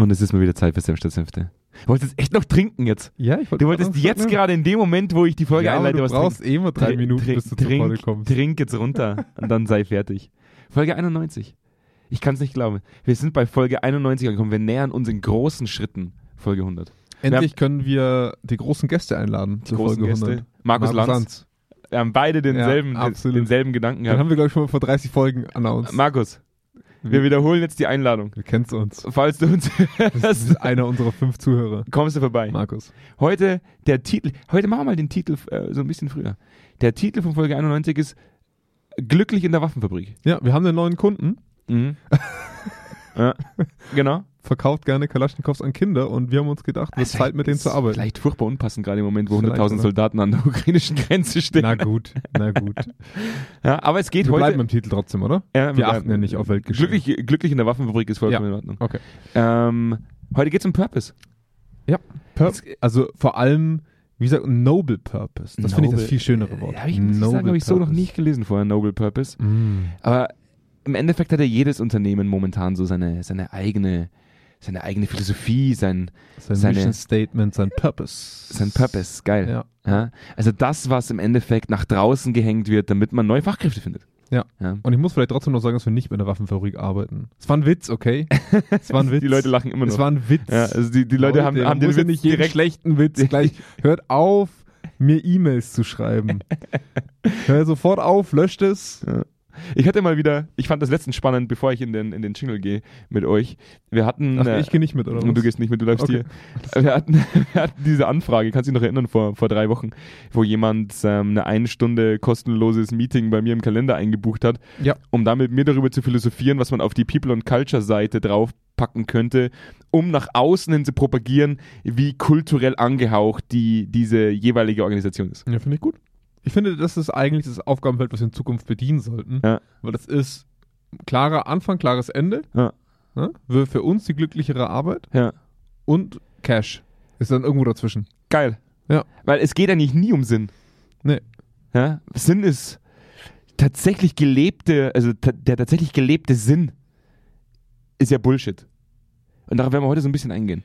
Und es ist mal wieder Zeit für Senf statt Senfte. Du wolltest echt noch trinken jetzt. Ja, ich Du wolltest jetzt gerade in dem Moment, wo ich die Folge ja, einleite, du was brauchst trinken. eh immer drei Minuten, trink- bis du zur trink, Folge kommst. Trink jetzt runter und dann sei fertig. Folge 91. Ich kann es nicht glauben. Wir sind bei Folge 91 angekommen. Wir nähern uns in großen Schritten Folge 100. Endlich können wir die großen Gäste einladen Die zur großen Folge Gäste. 100. Markus, Lanz. Wir haben beide denselben, Ja, denselben Gedanken Den gehabt. haben wir, glaube ich, schon mal vor 30 Folgen announced. Markus, wir wiederholen jetzt die Einladung. Du kennst uns. Falls du uns Das hörst, ist einer unserer fünf Zuhörer. kommst du vorbei. Markus. Heute der Titel, heute machen wir mal den Titel äh, so ein bisschen früher. Der Titel von Folge 91 ist Glücklich in der Waffenfabrik. Ja, wir haben einen neuen Kunden. Mhm. ja, genau. Verkauft gerne Kalaschnikows an Kinder und wir haben uns gedacht, Es ist Zeit mit denen zu arbeiten. Vielleicht furchtbar unpassend gerade im Moment, wo Vielleicht, 100.000 oder? Soldaten an der ukrainischen Grenze stehen. Na gut, na gut. Ja, aber es geht Wir heute. bleiben beim Titel trotzdem, oder? ja, wir achten ja nicht auf Weltgeschehen. Glücklich, glücklich in der Waffenfabrik ist vollkommen Ja. in Ordnung. Okay. Ähm, heute geht es um Purpose. Pur also vor allem, wie gesagt, Noble Purpose. Das finde ich das Noble- viel schönere Wort. Ja, habe ich, sagen, habe ich so noch nicht gelesen vorher, Noble Purpose. Mm. Aber im Endeffekt hat ja jedes Unternehmen momentan so seine, seine eigene, seine eigene Philosophie, sein, Sein Seine- Mission Statement, sein Purpose. sein Purpose. Geil. Ja. Ja? Also das, was im Endeffekt nach draußen gehängt wird, damit man neue Fachkräfte findet. Ja. ja. Und ich muss vielleicht trotzdem noch sagen, dass wir nicht bei einer Waffenfabrik arbeiten. Es war ein Witz, okay? Es war ein Witz. Die Leute lachen immer noch. Es war ein Witz. ja, also die, die Leute haben, man haben den ja Witz nicht direkt schlechten Witz gleich. Hört auf, mir E-Mails zu schreiben. Hör sofort auf, löscht es. Ich hatte mal wieder, ich fand das letztens spannend, bevor ich in den, in den Jingle gehe mit euch. Wir hatten. Ach, äh, ich gehe nicht mit, oder und du gehst nicht mit, du bleibst Okay. hier. Wir hatten, wir hatten diese Anfrage, kannst du dich noch erinnern, vor, vor drei Wochen, wo jemand ähm, eine eine Stunde kostenloses Meeting bei mir im Kalender eingebucht hat, Ja. um da mit mir darüber zu philosophieren, was man auf die People and Culture Seite draufpacken könnte, um nach außen hin zu propagieren, wie kulturell angehaucht die, diese jeweilige Organisation ist. Ja, finde ich gut. Ich finde, das ist eigentlich das Aufgabenfeld, was wir in Zukunft bedienen sollten. Ja. Weil das ist klarer Anfang, klares Ende. Ja. Ne? Für, für uns die glücklichere Arbeit Ja. und Cash. Ist dann irgendwo dazwischen. Geil. Ja. Weil es geht eigentlich nie um Sinn. Nee. Ja? Sinn ist tatsächlich gelebte, also ta der tatsächlich gelebte Sinn ist ja Bullshit. Und darauf werden wir heute so ein bisschen eingehen.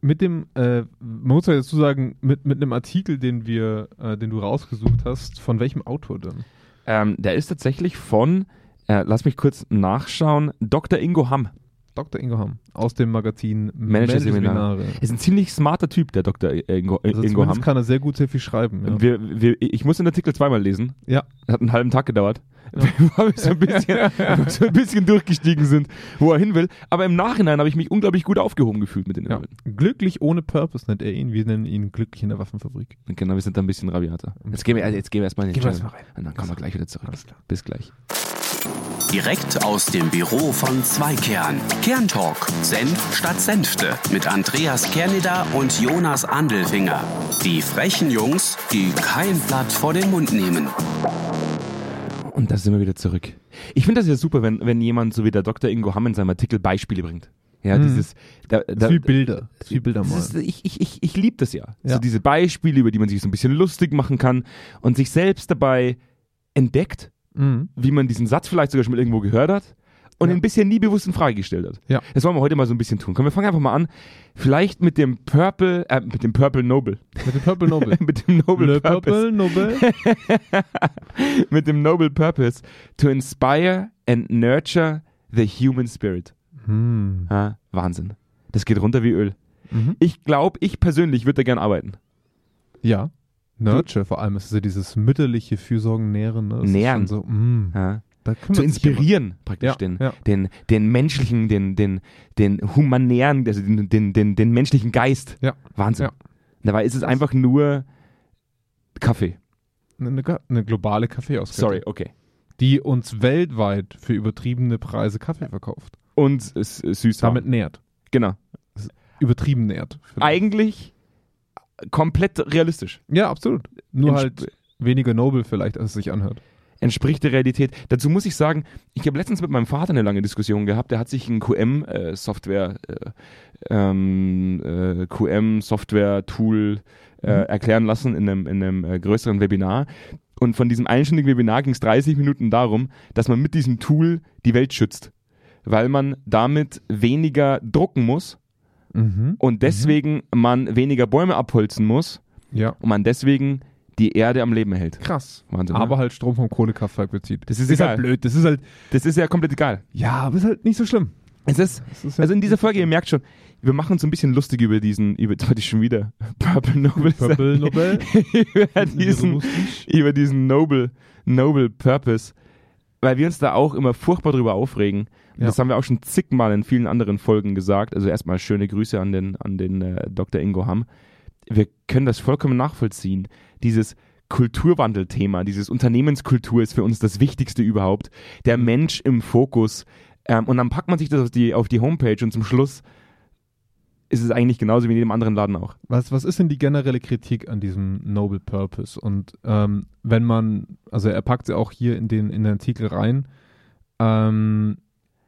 Mit dem, äh, man muss ja dazu sagen, mit, mit einem Artikel, den wir, äh, den du rausgesucht hast, von welchem Autor denn? Ähm, der ist tatsächlich von, äh, lass mich kurz nachschauen, Dr. Ingo Hamm. Dr. Ingo Hamm aus dem Magazin Managerseminare. Managerseminare. Ist ein ziemlich smarter Typ, der Dr. Ingo, Also Ingo Hamm. kann er sehr gut sehr viel schreiben. Ja. Wir, wir, ich muss den Artikel zweimal lesen. Ja. Hat einen halben Tag gedauert. Ja. Weil wir so ein, bisschen, so ein bisschen durchgestiegen sind, wo er hin will. Aber im Nachhinein habe ich mich unglaublich gut aufgehoben gefühlt mit den Ja. Inhalten. Glücklich ohne Purpose nennt er ihn. Wir nennen ihn glücklich in der Waffenfabrik. Genau, wir sind da ein bisschen rabiater. Jetzt gehen wir, also jetzt gehen wir erstmal in den Gehen wir erstmal rein. Und dann kommen wir gleich wieder zurück. Alles klar. Bis gleich. Direkt aus dem Büro von Zweikern. Kerntalk. Senf statt Senfte. Mit Andreas Kerneder und Jonas Andelfinger. Die frechen Jungs, die kein Blatt vor den Mund nehmen. Und da sind wir wieder zurück. Ich finde das ja super, wenn, wenn jemand so wie der Dr. Ingo Hamm in seinem Artikel Beispiele bringt. Ja, Mhm. dieses. Da, da, wie Bilder. Wie Bilder mal. ist, ich ich, ich, ich liebe das ja. Ja. So diese Beispiele, über die man sich so ein bisschen lustig machen kann und sich selbst dabei entdeckt, Mhm. wie man diesen Satz vielleicht sogar schon mal irgendwo gehört hat und Ja. ihn bisher nie bewusst in Frage gestellt hat. Ja. Das wollen wir heute mal so ein bisschen tun. Komm, wir fangen einfach mal an. Vielleicht mit dem Purple, äh, mit dem Purple Noble. Mit dem Purple Noble. mit dem Noble Le Purpose. Purple Noble. mit dem Noble Purpose to inspire and nurture the human spirit. hm. Ja, Wahnsinn. Das geht runter wie Öl. Mhm. Ich glaube, ich persönlich würde da gern arbeiten. Ja. Nurture vor allem. Es ist ja dieses mütterliche Fürsorgen, Nähren. Ne? Nähren. So, mm, Ja. Zu inspirieren, praktisch Ja, den, ja. den, den menschlichen, den, den, den humanären, also den, den, den, den menschlichen Geist. Ja. Wahnsinn. Dabei ist es einfach nur Kaffee. Eine, eine globale Kaffeeauskette. Sorry, okay. Die uns weltweit für übertriebene Preise Kaffee verkauft. Und es süß. Damit nährt. Genau. Übertrieben nährt. vielleicht. Eigentlich komplett realistisch. Ja, absolut. Nur Entsp- halt weniger noble vielleicht, als es sich anhört. entspricht der Realität. Dazu muss ich sagen, ich habe letztens mit meinem Vater eine lange Diskussion gehabt. Der hat sich ein QM-Software, äh, ähm, äh, QM-Software-Tool äh, Mhm. erklären lassen in einem, in einem äh, größeren Webinar. Und von diesem einstündigen Webinar ging es 30 Minuten darum, dass man mit diesem Tool die Welt schützt. Weil man damit weniger drucken muss Mhm. und deswegen man weniger Bäume abholzen muss Ja. und man deswegen die Erde am Leben hält. Krass. Wahnsinn. ne? Aber halt Strom vom Kohlekraftwerk bezieht. Das ist ist egal. halt blöd. Das ist halt, das ist ja komplett egal. ja, aber ist halt nicht so schlimm. Es ist, Das ist also in halt dieser Folge, ihr merkt schon, wir machen uns ein bisschen lustig über diesen, über, wollte ich schon wieder Purple Noble Purple Nobel. über diesen, über diesen Noble, Noble Purpose, weil wir uns da auch immer furchtbar drüber aufregen. Ja. Das haben wir auch schon zigmal in vielen anderen Folgen gesagt. Also erstmal schöne Grüße an den, an den äh, Dr. Ingo Hamm. Wir können das vollkommen nachvollziehen. Dieses Kulturwandelthema, dieses Unternehmenskultur ist für uns das Wichtigste überhaupt. Der Mensch im Fokus. Ähm, und dann packt man sich das auf die, auf die Homepage und zum Schluss ist es eigentlich genauso wie in jedem anderen Laden auch. Was, was ist denn die generelle Kritik an diesem Noble Purpose? Und ähm, wenn man, also er packt sie auch hier in den, in den Artikel rein, ähm,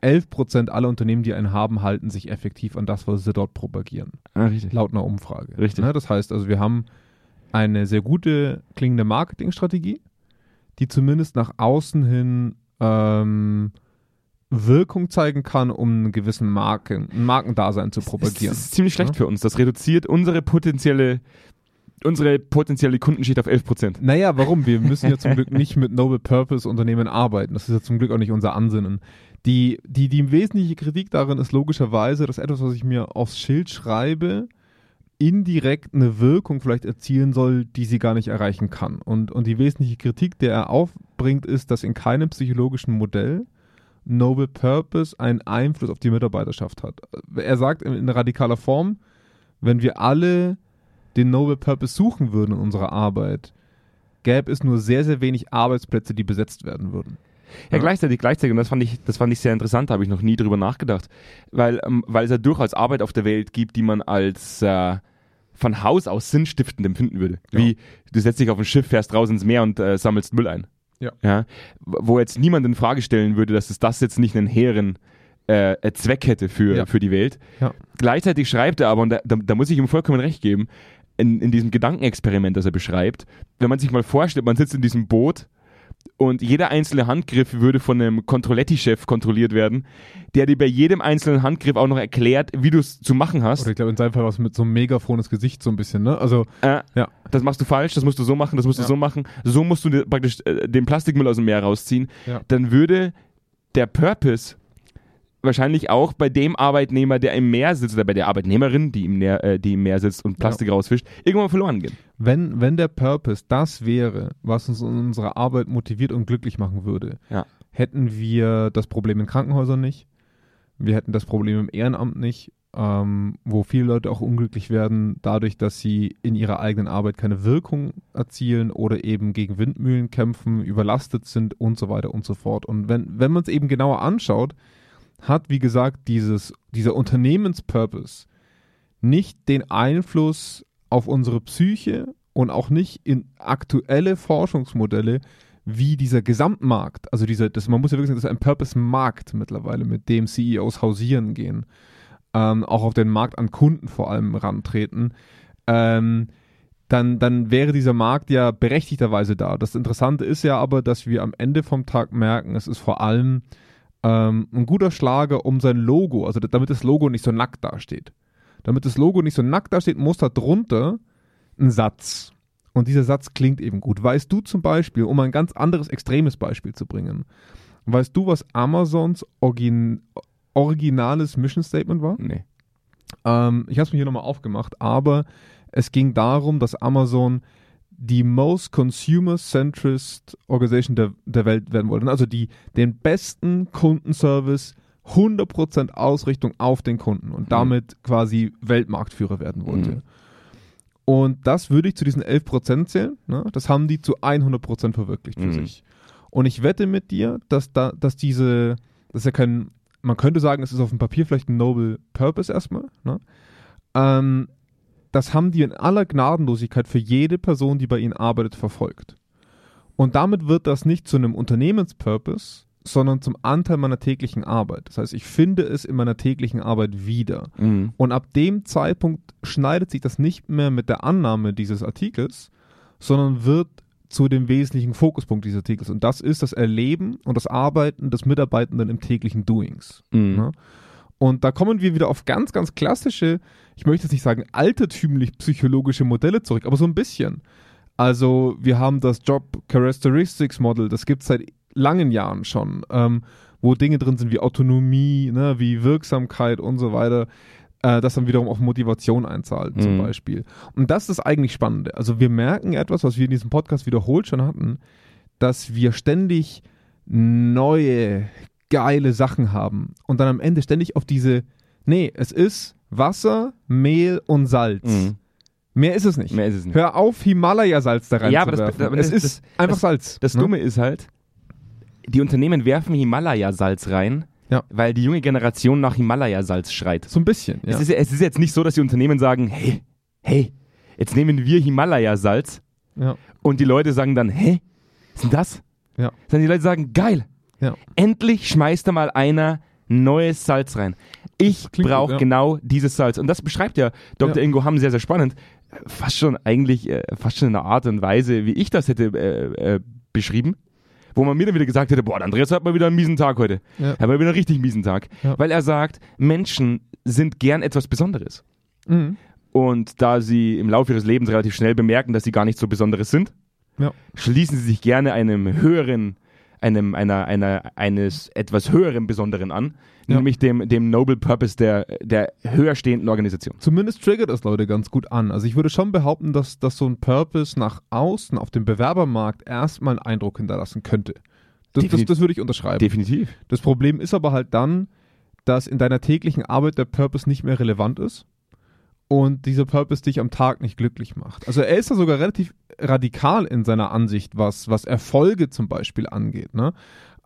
11% aller Unternehmen, die einen haben, halten sich effektiv an das, was sie dort propagieren. Ah, richtig. Laut einer Umfrage. Richtig. Ne? Das heißt also, wir haben eine sehr gute klingende Marketingstrategie, die zumindest nach außen hin ähm, Wirkung zeigen kann, um einen gewissen Marken, ein Markendasein zu propagieren. Das ist ziemlich schlecht Ja. für uns. Das reduziert unsere potenzielle, unsere potenzielle Kundenschicht auf 11%. Naja, warum? Wir müssen ja zum Glück nicht mit Noble Purpose Unternehmen arbeiten. Das ist ja zum Glück auch nicht unser Ansinnen. Die, die, die wesentliche Kritik darin ist logischerweise, dass etwas, was ich mir aufs Schild schreibe, indirekt eine Wirkung vielleicht erzielen soll, die sie gar nicht erreichen kann. Und, und die wesentliche Kritik, der er aufbringt, ist, dass in keinem psychologischen Modell Noble Purpose einen Einfluss auf die Mitarbeiterschaft hat. Er sagt in, in radikaler Form, wenn wir alle den Noble Purpose suchen würden in unserer Arbeit, gäbe es nur sehr, sehr wenig Arbeitsplätze, die besetzt werden würden. Ja, Ja. gleichzeitig, gleichzeitig, und das fand ich, das fand ich sehr interessant, da habe ich noch nie drüber nachgedacht. Weil, ähm, weil es ja durchaus Arbeit auf der Welt gibt, die man als äh, von Haus aus sinnstiftend empfinden würde. Ja. Wie du setzt dich auf ein Schiff, fährst raus ins Meer und äh, sammelst Müll ein. Ja. ja. Wo jetzt niemand in Frage stellen würde, dass es das jetzt nicht einen hehren äh, äh, Zweck hätte für, Ja. für die Welt. Ja. Gleichzeitig schreibt er aber, und da, da, da muss ich ihm vollkommen recht geben, in, in diesem Gedankenexperiment, das er beschreibt, wenn man sich mal vorstellt, man sitzt in diesem Boot und jeder einzelne Handgriff würde von einem Controletti-Chef kontrolliert werden, der dir bei jedem einzelnen Handgriff auch noch erklärt, wie du es zu machen hast. Oder ich glaube, in seinem Fall was mit so einem megafrones Gesicht so ein bisschen, ne? Also, Äh, Ja. Das machst du falsch, das musst du so machen, das musst du Ja. so machen. So musst du praktisch äh, den Plastikmüll aus dem Meer rausziehen. Ja. Dann würde der Purpose wahrscheinlich auch bei dem Arbeitnehmer, der im Meer sitzt, oder bei der Arbeitnehmerin, die im, Meer, äh, die im Meer sitzt und Plastik rausfischt, irgendwann verloren gehen. wenn, wenn der Purpose das wäre, was uns in unserer Arbeit motiviert und glücklich machen würde, Ja. hätten wir das Problem in Krankenhäusern nicht, wir hätten das Problem im Ehrenamt nicht, ähm, wo viele Leute auch unglücklich werden, dadurch, dass sie in ihrer eigenen Arbeit keine Wirkung erzielen oder eben gegen Windmühlen kämpfen, überlastet sind und so weiter und so fort. Und wenn, wenn man es eben genauer anschaut, hat, wie gesagt, dieses, dieser Unternehmenspurpose nicht den Einfluss auf unsere Psyche und auch nicht in aktuelle Forschungsmodelle wie dieser Gesamtmarkt, also dieser, das, man muss ja wirklich sagen, das ist ein Purpose-Markt mittlerweile, mit dem CEOs hausieren gehen, ähm, auch auf den Markt an Kunden vor allem rantreten, ähm, dann, dann wäre dieser Markt ja berechtigterweise da. Das Interessante ist ja aber, dass wir am Ende vom Tag merken, es ist vor allem ähm, ein guter Schlager um sein Logo, also damit das Logo nicht so nackt dasteht. Damit das Logo nicht so nackt dasteht, muss da drunter ein Satz. Und dieser Satz klingt eben gut. Weißt du zum Beispiel, um ein ganz anderes extremes Beispiel zu bringen, weißt du, was Amazons Origin originales Mission Statement war? Nee. Ähm, ich habe es mir hier nochmal aufgemacht, aber es ging darum, dass Amazon die most consumer-centrist Organisation der, der Welt werden wollte. Also die, den besten Kundenservice, 100% Ausrichtung auf den Kunden und damit quasi Weltmarktführer werden wollte. Mhm. Und das würde ich zu diesen 11% zählen. Ne? Das haben die zu 100% verwirklicht für Mhm. sich. Und ich wette mit dir, dass, da, dass diese, das ist ja kein, man könnte sagen, es ist auf dem Papier vielleicht ein Noble Purpose erstmal. Ne? Ähm, das haben die in aller Gnadenlosigkeit für jede Person, die bei ihnen arbeitet, verfolgt. Und damit wird das nicht zu einem Unternehmenspurpose, sondern zum Anteil meiner täglichen Arbeit. Das heißt, ich finde es in meiner täglichen Arbeit wieder. Mhm. Und ab dem Zeitpunkt schneidet sich das nicht mehr mit der Annahme dieses Artikels, sondern wird zu dem wesentlichen Fokuspunkt dieses Artikels. Und das ist das Erleben und das Arbeiten des Mitarbeitenden im täglichen Doings. Mhm. Ne? Und da kommen wir wieder auf ganz, ganz klassische, ich möchte jetzt nicht sagen altertümlich psychologische Modelle zurück, aber so ein bisschen. Also wir haben das Job Characteristics Model, das gibt es seit langen Jahren schon, ähm, wo Dinge drin sind wie Autonomie, ne, wie Wirksamkeit und so weiter, äh, das dann wiederum auf Motivation einzahlt mhm. zum Beispiel. Und das ist eigentlich Spannende. Also wir merken etwas, was wir in diesem Podcast wiederholt schon hatten, dass wir ständig neue, geile Sachen haben und dann am Ende ständig auf diese, nee, es ist Wasser, Mehl und Salz. Mhm. Mehr ist es nicht. Mehr ist es nicht. Hör auf, Himalaya-Salz da rein ja, aber das, aber es das, ist das, einfach Salz. Das ne? Dumme ist halt, die Unternehmen werfen Himalaya-Salz rein, ja. weil die junge Generation nach Himalaya-Salz schreit. So ein bisschen, ja. Es ist, es ist jetzt nicht so, dass die Unternehmen sagen, hey, hey, jetzt nehmen wir Himalaya-Salz ja. und die Leute sagen dann, hä, was ist denn das? Ja. Sondern die Leute sagen, geil, ja. endlich schmeißt da mal einer neues Salz rein. Ich brauche ja. genau dieses Salz. Und das beschreibt ja Dr. Ja. Ingo Hamm sehr, sehr spannend. Fast schon eigentlich, äh, fast schon in einer Art und Weise, wie ich das hätte äh, äh, beschrieben. Wo man mir dann wieder gesagt hätte, boah, Andreas hat mal wieder einen miesen Tag heute. Ja. Hat mal wieder einen richtig miesen Tag. Ja. Weil er sagt, Menschen sind gern etwas Besonderes. Mhm. Und da sie im Laufe ihres Lebens relativ schnell bemerken, dass sie gar nicht so Besonderes sind, schließen sie sich gerne einem höheren einem, einer, einer, eines etwas höheren Besonderen an, Ja. nämlich dem, dem Noble Purpose der, der höher stehenden Organisation. Zumindest triggert das Leute ganz gut an. Also ich würde schon behaupten, dass, dass so ein Purpose nach außen auf dem Bewerbermarkt erstmal einen Eindruck hinterlassen könnte. Das, das, das würde ich unterschreiben. Definitiv. Das Problem ist aber halt dann, dass in deiner täglichen Arbeit der Purpose nicht mehr relevant ist und dieser Purpose dich am Tag nicht glücklich macht. Also er ist da sogar relativ radikal in seiner Ansicht, was, was Erfolge zum Beispiel angeht. Ne?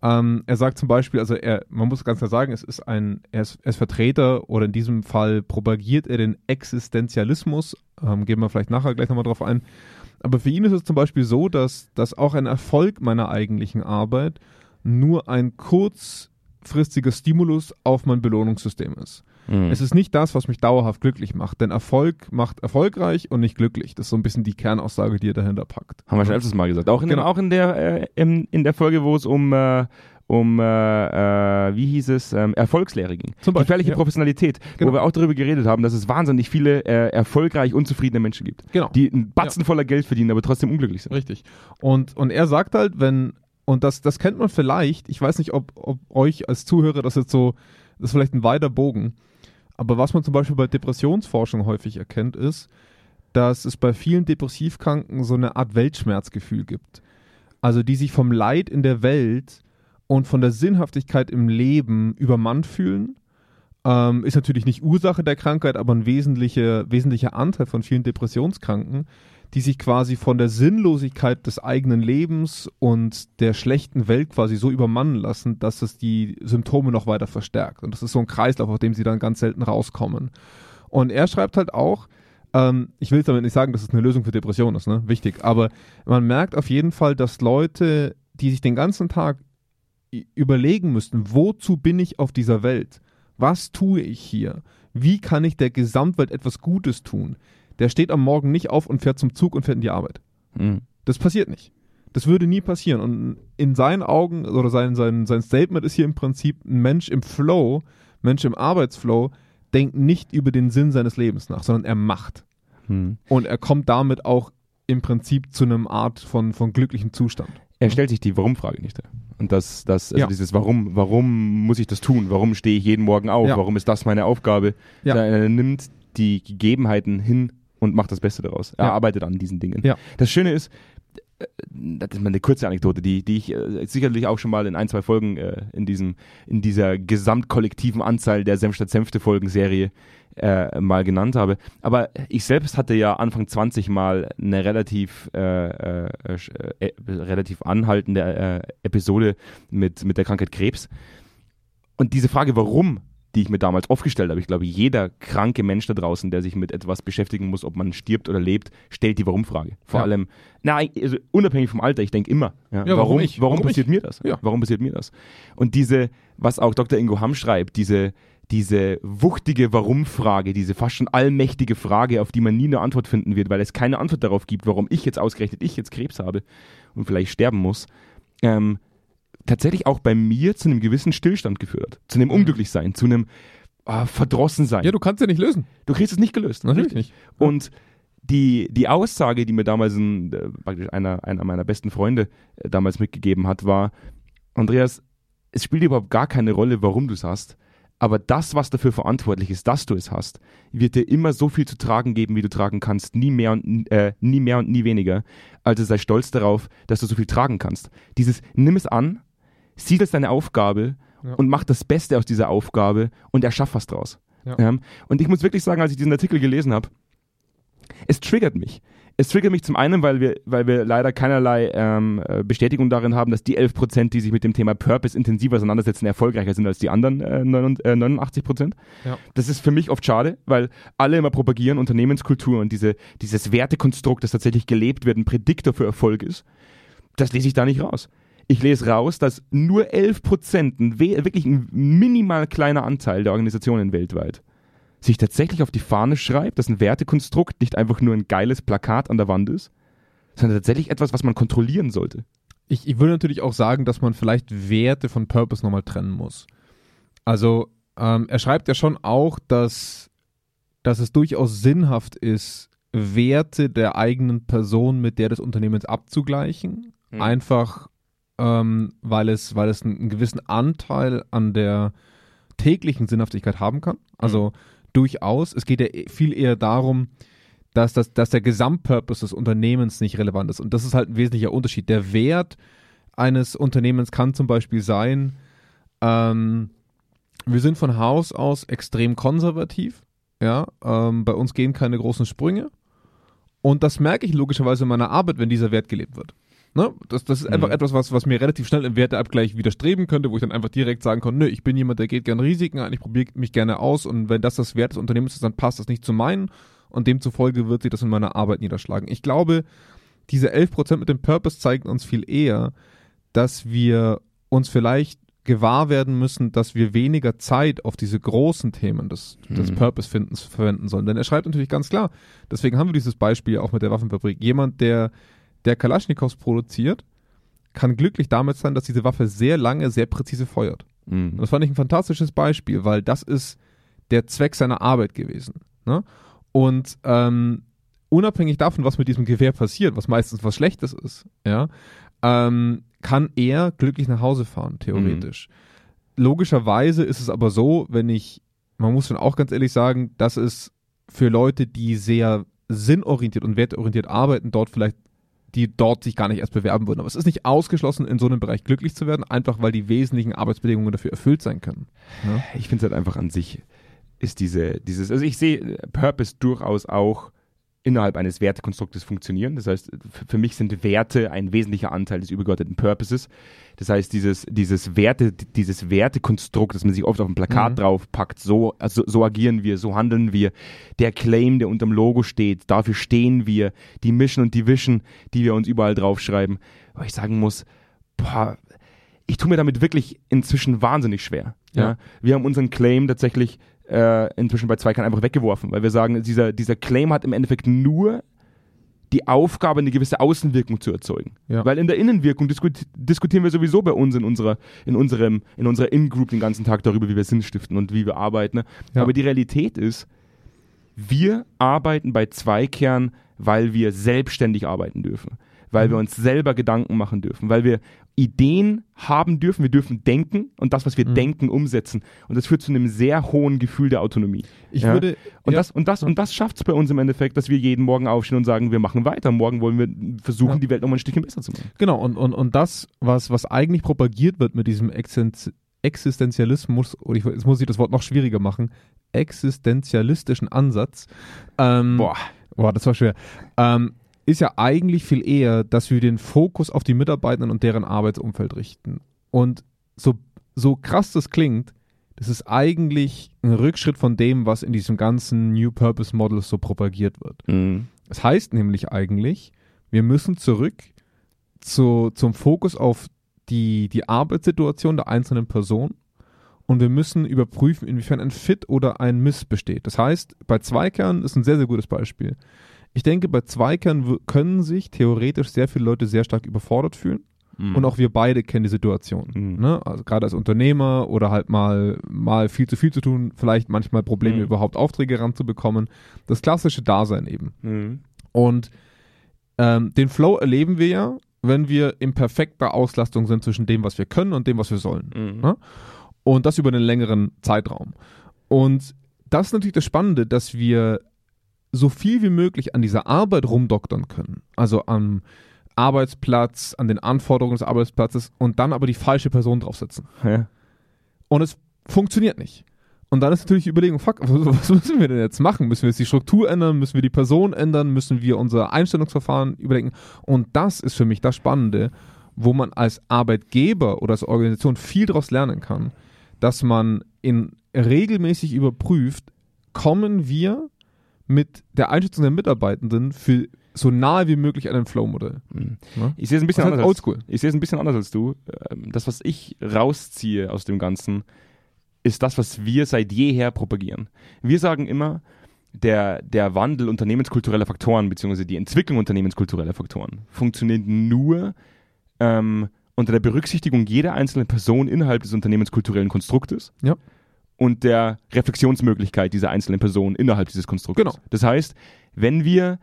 Ähm, er sagt zum Beispiel, also er, man muss ganz klar sagen, es ist ein, er ist, er ist Vertreter oder in diesem Fall propagiert er den Existenzialismus. Ähm, gehen wir vielleicht nachher gleich nochmal drauf ein. Aber für ihn ist es zum Beispiel so, dass, dass auch ein Erfolg meiner eigentlichen Arbeit nur ein kurzfristiger Stimulus auf mein Belohnungssystem ist. Mhm. Es ist nicht das, was mich dauerhaft glücklich macht, denn Erfolg macht erfolgreich und nicht glücklich. Das ist so ein bisschen die Kernaussage, die er dahinter packt. Haben wir schon öfters mal gesagt. Auch in, Genau. auch in, der, äh, in, in der Folge, wo es um, äh, um äh, äh, wie hieß es, ähm, Erfolgslehre ging. Zum Beispiel, Gefährliche ja. Professionalität, Genau. wo wir auch darüber geredet haben, dass es wahnsinnig viele äh, erfolgreich unzufriedene Menschen gibt, Genau. die einen Batzen voller Geld verdienen, aber trotzdem unglücklich sind. Richtig. Und, und er sagt halt, wenn, und das, das kennt man vielleicht, ich weiß nicht, ob, ob euch als Zuhörer das jetzt so, das ist vielleicht ein weiter Bogen, aber was man zum Beispiel bei Depressionsforschung häufig erkennt, ist, dass es bei vielen Depressivkranken so eine Art Weltschmerzgefühl gibt. Also die sich vom Leid in der Welt und von der Sinnhaftigkeit im Leben übermannt fühlen. Ähm, ist natürlich nicht Ursache der Krankheit, aber ein wesentlicher, wesentlicher Anteil von vielen Depressionskranken, die sich quasi von der Sinnlosigkeit des eigenen Lebens und der schlechten Welt quasi so übermannen lassen, dass es die Symptome noch weiter verstärkt. Und das ist so ein Kreislauf, aus dem sie dann ganz selten rauskommen. Und er schreibt halt auch, ähm, ich will damit nicht sagen, dass es eine Lösung für Depressionen ist, ne? wichtig, aber man merkt auf jeden Fall, dass Leute, die sich den ganzen Tag überlegen müssten, wozu bin ich auf dieser Welt? Was tue ich hier? Wie kann ich der Gesamtwelt etwas Gutes tun? Der steht am Morgen nicht auf und fährt zum Zug und fährt in die Arbeit. Mhm. Das passiert nicht. Das würde nie passieren. Und in seinen Augen oder sein, sein, sein Statement ist hier im Prinzip ein Mensch im Flow, Mensch im Arbeitsflow, denkt nicht über den Sinn seines Lebens nach, sondern er macht. Mhm. Und er kommt damit auch im Prinzip zu einem Art von, von glücklichem Zustand. Er stellt sich die Warum-Frage nicht. Und das, das also Ja. dieses Warum, warum muss ich das tun? Warum stehe ich jeden Morgen auf? Ja. Warum ist das meine Aufgabe? Ja. Er nimmt die Gegebenheiten hin und macht das Beste daraus. Er Ja. arbeitet an diesen Dingen. Ja. Das Schöne ist, äh, das ist mal eine kurze Anekdote, die, die ich äh, sicherlich auch schon mal in ein, zwei Folgen äh, in, diesem, in dieser gesamtkollektiven Anzahl der Senf statt Senfte Folgenserie äh, mal genannt habe. Aber ich selbst hatte ja Anfang 20 mal eine relativ, äh, äh, äh, äh, relativ anhaltende äh, Episode mit, mit der Krankheit Krebs. Und diese Frage, warum, die ich mir damals oft gestellt habe, ich glaube, jeder kranke Mensch da draußen, der sich mit etwas beschäftigen muss, ob man stirbt oder lebt, stellt die Warum-Frage. Vor Ja. allem, na, also unabhängig vom Alter, ich denke immer, ja, Ja, warum ich? warum Warum passiert mir das? Ja. Warum passiert mir das? Und diese, was auch Dr. Ingo Hamm schreibt, diese, diese wuchtige Warum-Frage, diese fast schon allmächtige Frage, auf die man nie eine Antwort finden wird, weil es keine Antwort darauf gibt, warum ich jetzt ausgerechnet ich jetzt Krebs habe und vielleicht sterben muss, ähm, tatsächlich auch bei mir zu einem gewissen Stillstand geführt hat. Zu einem Unglücklichsein, zu einem ah, verdrossen sein. Ja, du kannst ja nicht lösen. Du kriegst es nicht gelöst. Natürlich Richtig. nicht. Und die, die Aussage, die mir damals ein, äh, praktisch einer, einer meiner besten Freunde äh, damals mitgegeben hat, war, Andreas, es spielt überhaupt gar keine Rolle, warum du es hast, aber das, was dafür verantwortlich ist, dass du es hast, wird dir immer so viel zu tragen geben, wie du tragen kannst, nie mehr und, äh, nie, mehr und nie weniger. Also sei stolz darauf, dass du so viel tragen kannst. Dieses, nimm es an, sieh das deine Aufgabe Ja. und mach das Beste aus dieser Aufgabe und erschaff was draus. Ja. Ähm, und ich muss wirklich sagen, als ich diesen Artikel gelesen habe, es triggert mich. Es triggert mich zum einen, weil wir, weil wir leider keinerlei ähm, äh, Bestätigung darin haben, dass die 11 Prozent, die sich mit dem Thema Purpose intensiver auseinandersetzen, erfolgreicher sind als die anderen äh, 89 Prozent. Ja. Das ist für mich oft schade, weil alle immer propagieren, Unternehmenskultur und diese, dieses Wertekonstrukt, das tatsächlich gelebt wird, ein Prädiktor für Erfolg ist. Das lese ich da nicht raus. Ich lese raus, dass nur 11 Prozent, wirklich ein minimal kleiner Anteil der Organisationen weltweit, sich tatsächlich auf die Fahne schreibt, dass ein Wertekonstrukt nicht einfach nur ein geiles Plakat an der Wand ist, sondern tatsächlich etwas, was man kontrollieren sollte. Ich, ich würde natürlich auch sagen, dass man vielleicht Werte von Purpose nochmal trennen muss. Also, ähm, er schreibt ja schon auch, dass, dass es durchaus sinnhaft ist, Werte der eigenen Person mit der des Unternehmens abzugleichen. Mhm. Einfach, ähm, weil es, weil es einen, gewissen Anteil an der täglichen Sinnhaftigkeit haben kann. Also durchaus. Es geht ja eh- viel eher darum, dass, das, dass der Gesamtpurpose des Unternehmens nicht relevant ist. Und das ist halt ein wesentlicher Unterschied. Der Wert eines Unternehmens kann zum Beispiel sein, ähm, wir sind von Haus aus extrem konservativ. Ja, ähm, bei uns gehen keine großen Sprünge. Und das merke ich logischerweise in meiner Arbeit, wenn dieser Wert gelebt wird. Ne? Das, das ist einfach Mhm. etwas, was, was mir relativ schnell im Werteabgleich widerstreben könnte, wo ich dann einfach direkt sagen kann, nö, ich bin jemand, der geht gerne Risiken ein, ich probiere mich gerne aus und wenn das das Wert des Unternehmens ist, dann passt das nicht zu meinen und demzufolge wird sich das in meiner Arbeit niederschlagen. Ich glaube, diese 11% mit dem Purpose zeigen uns viel eher, dass wir uns vielleicht gewahr werden müssen, dass wir weniger Zeit auf diese großen Themen des, des Mhm. Purpose-Findens verwenden sollen. Denn er schreibt natürlich ganz klar, deswegen haben wir dieses Beispiel auch mit der Waffenfabrik. Jemand, der, der Kalaschnikows produziert, kann glücklich damit sein, dass diese Waffe sehr lange, sehr präzise feuert. Mhm. Das fand ich ein fantastisches Beispiel, weil das ist der Zweck seiner Arbeit gewesen. Ne? Und ähm, unabhängig davon, was mit diesem Gewehr passiert, was meistens was Schlechtes ist, ja, ähm, kann er glücklich nach Hause fahren, theoretisch. Logischerweise ist es aber so, wenn ich, man muss schon auch ganz ehrlich sagen, dass es für Leute, die sehr sinnorientiert und wertorientiert arbeiten, dort vielleicht die dort sich gar nicht erst bewerben würden. Aber es ist nicht ausgeschlossen, in so einem Bereich glücklich zu werden, einfach weil die wesentlichen Arbeitsbedingungen dafür erfüllt sein können. Ja? Ich finde es halt einfach an sich ist diese, dieses, also ich sehe Purpose durchaus auch innerhalb eines Wertekonstruktes funktionieren. Das heißt, für mich sind Werte ein wesentlicher Anteil des übergeordneten Purposes. Das heißt, dieses, dieses Werte, dieses Wertekonstrukt, das man sich oft auf ein Plakat Mhm. draufpackt, so, also so agieren wir, so handeln wir. Der Claim, der unterm Logo steht, dafür stehen wir. Die Mission und die Vision, die wir uns überall draufschreiben. Aber ich sagen muss, boah, ich tue mir damit wirklich inzwischen wahnsinnig schwer. Ja. Ja. Wir haben unseren Claim tatsächlich äh, inzwischen bei Zweikern einfach weggeworfen, weil wir sagen, dieser, dieser Claim hat im Endeffekt nur die Aufgabe, eine gewisse Außenwirkung zu erzeugen. Ja. Weil in der Innenwirkung diskut diskutieren wir sowieso bei uns in unserer, in unserem, in unserer In-Group den ganzen Tag darüber, wie wir Sinn stiften und wie wir arbeiten. Ne? Ja. Aber die Realität ist, wir arbeiten bei Zweikern, weil wir selbstständig arbeiten dürfen, weil wir Mhm. uns selber Gedanken machen dürfen, weil wir Ideen haben dürfen, wir dürfen denken und das, was wir Mhm. denken, umsetzen. Und das führt zu einem sehr hohen Gefühl der Autonomie. Ich Ja. würde, Und ja, das, und das, und das schafft es bei uns im Endeffekt, dass wir jeden Morgen aufstehen und sagen, wir machen weiter. Morgen wollen wir versuchen, Ja. die Welt nochmal ein Stückchen besser zu machen. Genau, und, und, und das, was, was eigentlich propagiert wird mit diesem Existen- Existenzialismus, oder ich, jetzt muss ich das Wort noch schwieriger machen, existenzialistischen Ansatz, ähm, Boah. boah, das war schwer, ähm, ist ja eigentlich viel eher, dass wir den Fokus auf die Mitarbeitenden und deren Arbeitsumfeld richten. Und so, so krass das klingt, das ist eigentlich ein Rückschritt von dem, was in diesem ganzen New Purpose Model so propagiert wird. Mhm. Das heißt nämlich eigentlich, wir müssen zurück zu, zum Fokus auf die, die Arbeitssituation der einzelnen Person und wir müssen überprüfen, inwiefern ein Fit oder ein Miss besteht. Das heißt, bei Zweikern ist ein sehr, sehr gutes Beispiel. Ich denke, bei Zweikern können sich theoretisch sehr viele Leute sehr stark überfordert fühlen Mhm. Und auch wir beide kennen die Situation. Mhm. Ne? Also gerade als Unternehmer oder halt mal, mal viel zu viel zu tun, vielleicht manchmal Probleme Mhm. überhaupt Aufträge ranzubekommen. Das klassische Dasein eben. Mhm. Und ähm, den Flow erleben wir ja, wenn wir in perfekter Auslastung sind zwischen dem, was wir können und dem, was wir sollen. Mhm. Ne? Und das über einen längeren Zeitraum. Und das ist natürlich das Spannende, dass wir so viel wie möglich an dieser Arbeit rumdoktern können. Also am Arbeitsplatz, an den Anforderungen des Arbeitsplatzes und dann aber die falsche Person draufsetzen. Ja. Und es funktioniert nicht. Und dann ist natürlich die Überlegung, fuck, was müssen wir denn jetzt machen? Müssen wir jetzt die Struktur ändern? Müssen wir die Person ändern? Müssen wir unser Einstellungsverfahren überdenken? Und das ist für mich das Spannende, wo man als Arbeitgeber oder als Organisation viel daraus lernen kann, dass man in regelmäßig überprüft, kommen wir mit der Einschätzung der Mitarbeitenden für so nahe wie möglich an ein Flow-Modell. Mhm. Ich sehe es ein bisschen anders. als-. Ich sehe es ein bisschen anders als du. Ähm, Das, was ich rausziehe aus dem Ganzen, ist das, was wir seit jeher propagieren. Wir sagen immer, der, der Wandel unternehmenskultureller Faktoren, beziehungsweise die Entwicklung unternehmenskultureller Faktoren, funktioniert nur ähm, unter der Berücksichtigung jeder einzelnen Person innerhalb des unternehmenskulturellen Konstruktes Ja. Und der Reflexionsmöglichkeit dieser einzelnen Person innerhalb dieses Konstruktes. Genau. Das heißt, wenn wir